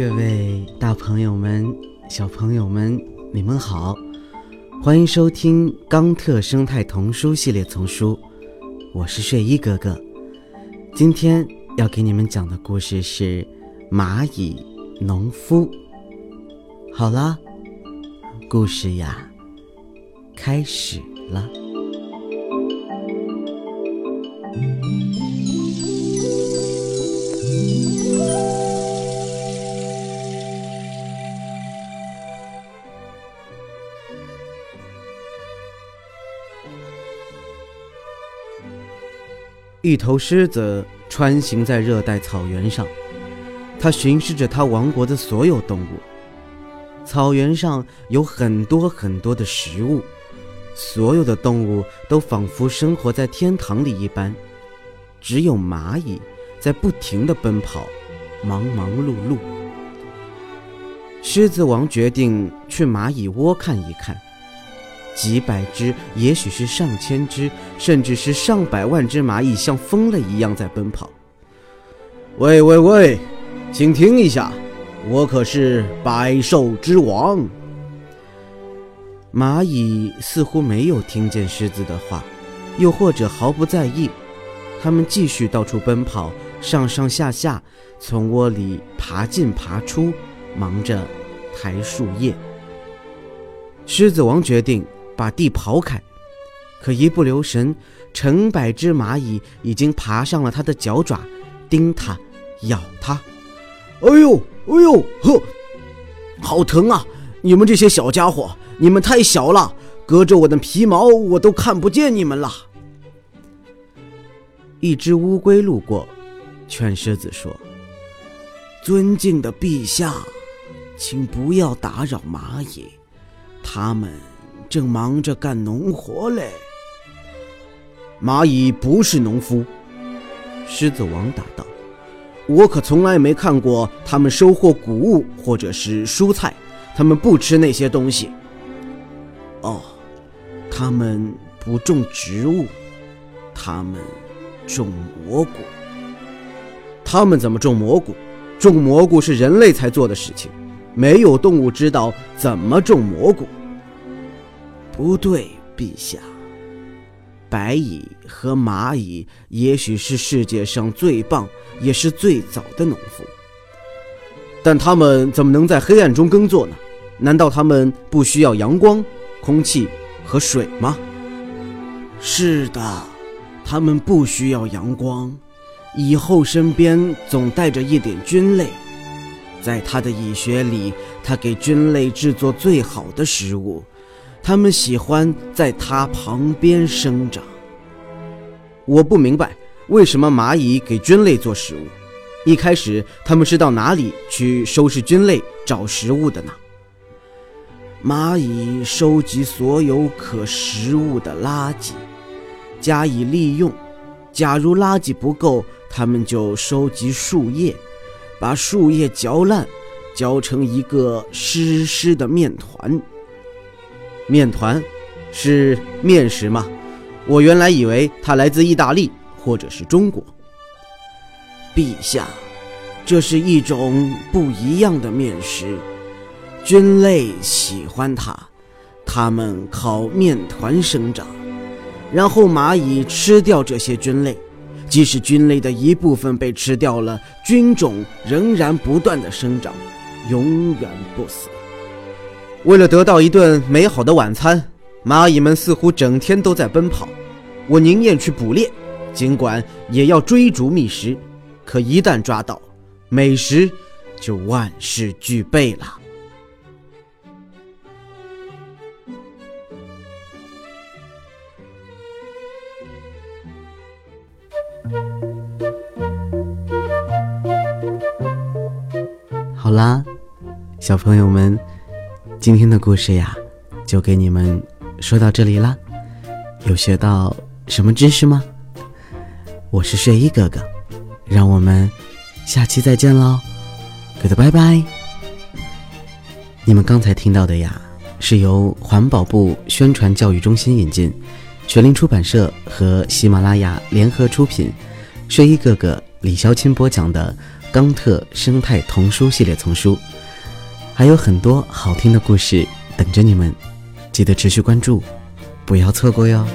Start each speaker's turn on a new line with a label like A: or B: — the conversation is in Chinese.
A: 各位大朋友们、小朋友们，你们好，欢迎收听《冈特生态童书系列丛书》，我是睡衣哥哥。今天要给你们讲的故事是《蚂蚁农夫》。好啦，故事呀，开始了。一头狮子穿行在热带草原上，它巡视着它王国的所有动物。草原上有很多很多的食物，所有的动物都仿佛生活在天堂里一般。只有蚂蚁在不停地奔跑，忙忙碌碌。狮子王决定去蚂蚁窝看一看。几百只，也许是上千只，甚至是上百万只蚂蚁像疯了一样在奔跑。
B: 喂喂喂，请听一下，我可是百兽之王。
A: 蚂蚁似乎没有听见狮子的话，又或者毫不在意，它们继续到处奔跑，上上下下，从窝里爬进爬出，忙着抬树叶。狮子王决定。把地刨开，可一不留神，成百只蚂蚁已经爬上了他的脚爪，叮他，咬他。
B: 哎呦，哎呦，呵，好疼啊！你们这些小家伙，你们太小了，隔着我的皮毛，我都看不见你们了。
A: 一只乌龟路过，劝狮子说：“
C: 尊敬的陛下，请不要打扰蚂蚁，他们。”正忙着干农活嘞。
B: 蚂蚁不是农夫，狮子王答道：“我可从来没看过他们收获谷物或者是蔬菜，他们不吃那些东西。”
C: 哦，他们不种植物，他们种蘑菇。
B: 他们怎么种蘑菇？种蘑菇是人类才做的事情，没有动物知道怎么种蘑菇。
C: 不对，陛下。白蚁和蚂蚁也许是世界上最棒，也是最早的农夫，
B: 但他们怎么能在黑暗中耕作呢？难道他们不需要阳光、空气和水吗？
C: 是的，他们不需要阳光。蚁后身边总带着一点菌类，在他的蚁穴里，他给菌类制作最好的食物。他们喜欢在它旁边生长。
B: 我不明白为什么蚂蚁给菌类做食物。一开始，他们是到哪里去收拾菌类、找食物的呢？
C: 蚂蚁收集所有可食物的垃圾，加以利用。假如垃圾不够，他们就收集树叶，把树叶嚼烂，嚼成一个湿湿的面团。
B: 面团是面食吗？我原来以为它来自意大利或者是中国。
C: 陛下，这是一种不一样的面食，菌类喜欢它，它们靠面团生长，然后蚂蚁吃掉这些菌类，即使菌类的一部分被吃掉了，菌种仍然不断的生长，永远不死。
B: 为了得到一顿美好的晚餐，蚂蚁们似乎整天都在奔跑。我宁愿去捕猎，尽管也要追逐觅食。可一旦抓到，美食就万事俱备了。
A: 好啦，小朋友们。今天的故事呀，就给你们说到这里啦。有学到什么知识吗？我是睡衣哥哥，让我们下期再见喽，good 拜拜。你们刚才听到的呀，是由环保部宣传教育中心引进，全林出版社和喜马拉雅联合出品，睡衣哥哥李潇钦播讲的《冈特生态童书系列丛书，还有很多好听的故事等着你们，记得持续关注，不要错过哟。